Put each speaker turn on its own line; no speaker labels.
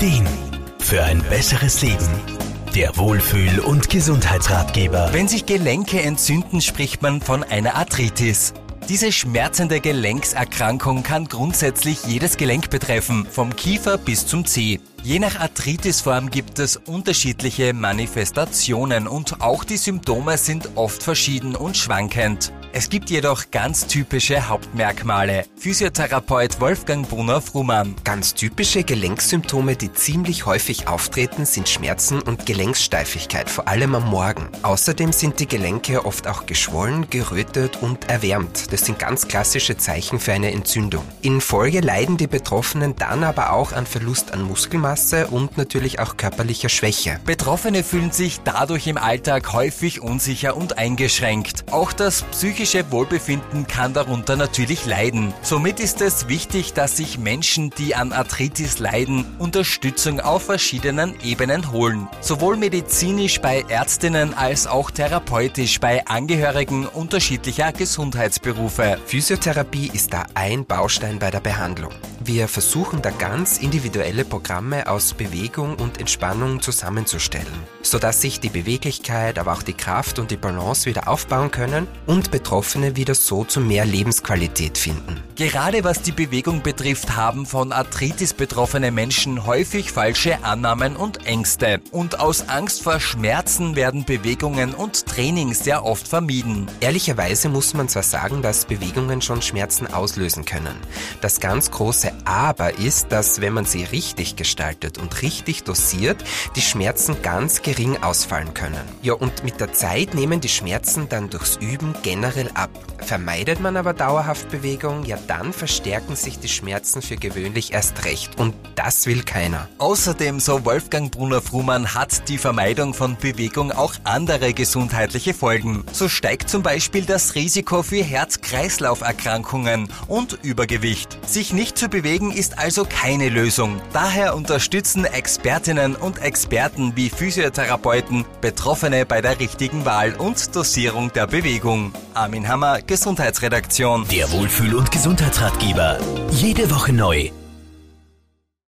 Ideen für ein besseres Leben. Der Wohlfühl- und Gesundheitsratgeber.
Wenn sich Gelenke entzünden, spricht man von einer Arthritis. Diese schmerzende Gelenkserkrankung kann grundsätzlich jedes Gelenk betreffen, vom Kiefer bis zum Zeh. Je nach Arthritisform gibt es unterschiedliche Manifestationen und auch die Symptome sind oft verschieden und schwankend. Es gibt jedoch ganz typische Hauptmerkmale. Physiotherapeut Wolfgang Brunner-Frumann.
Ganz typische Gelenksymptome, die ziemlich häufig auftreten, sind Schmerzen und Gelenkssteifigkeit, vor allem am Morgen. Außerdem sind die Gelenke oft auch geschwollen, gerötet und erwärmt. Das sind ganz klassische Zeichen für eine Entzündung. In Folge leiden die Betroffenen dann aber auch an Verlust an Muskelmasse und natürlich auch körperlicher Schwäche.
Betroffene fühlen sich dadurch im Alltag häufig unsicher und eingeschränkt. Auch das psychische psychische Wohlbefinden kann darunter natürlich leiden. Somit ist es wichtig, dass sich Menschen, die an Arthritis leiden, Unterstützung auf verschiedenen Ebenen holen. Sowohl medizinisch bei Ärztinnen als auch therapeutisch bei Angehörigen unterschiedlicher Gesundheitsberufe.
Physiotherapie ist da ein Baustein bei der Behandlung. Wir versuchen da ganz individuelle Programme aus Bewegung und Entspannung zusammenzustellen, sodass sich die Beweglichkeit, aber auch die Kraft und die Balance wieder aufbauen können und Betroffene wieder so zu mehr Lebensqualität finden.
Gerade was die Bewegung betrifft, haben von Arthritis betroffene Menschen häufig falsche Annahmen und Ängste. Und aus Angst vor Schmerzen werden Bewegungen und Training sehr oft vermieden.
Ehrlicherweise muss man zwar sagen, dass Bewegungen schon Schmerzen auslösen können. Das ganz große Aber ist, dass wenn man sie richtig gestaltet und richtig dosiert, die Schmerzen ganz gering ausfallen können. Ja, und mit der Zeit nehmen die Schmerzen dann durchs Üben generell ab. Vermeidet man aber dauerhaft Bewegung, ja dann verstärken sich die Schmerzen für gewöhnlich erst recht. Und das will keiner.
Außerdem, so Wolfgang Brunner-Frumann, hat die Vermeidung von Bewegung auch andere gesundheitliche Folgen. So steigt zum Beispiel das Risiko für Herz-Kreislauf-Erkrankungen und Übergewicht. Sich nicht zu bewegen ist also keine Lösung. Daher unterstützen Expertinnen und Experten wie Physiotherapeuten Betroffene bei der richtigen Wahl und Dosierung der Bewegung. Armin Hammer, Gesundheitsredaktion.
Der Wohlfühl- und Gesundheitsratgeber. Jede Woche neu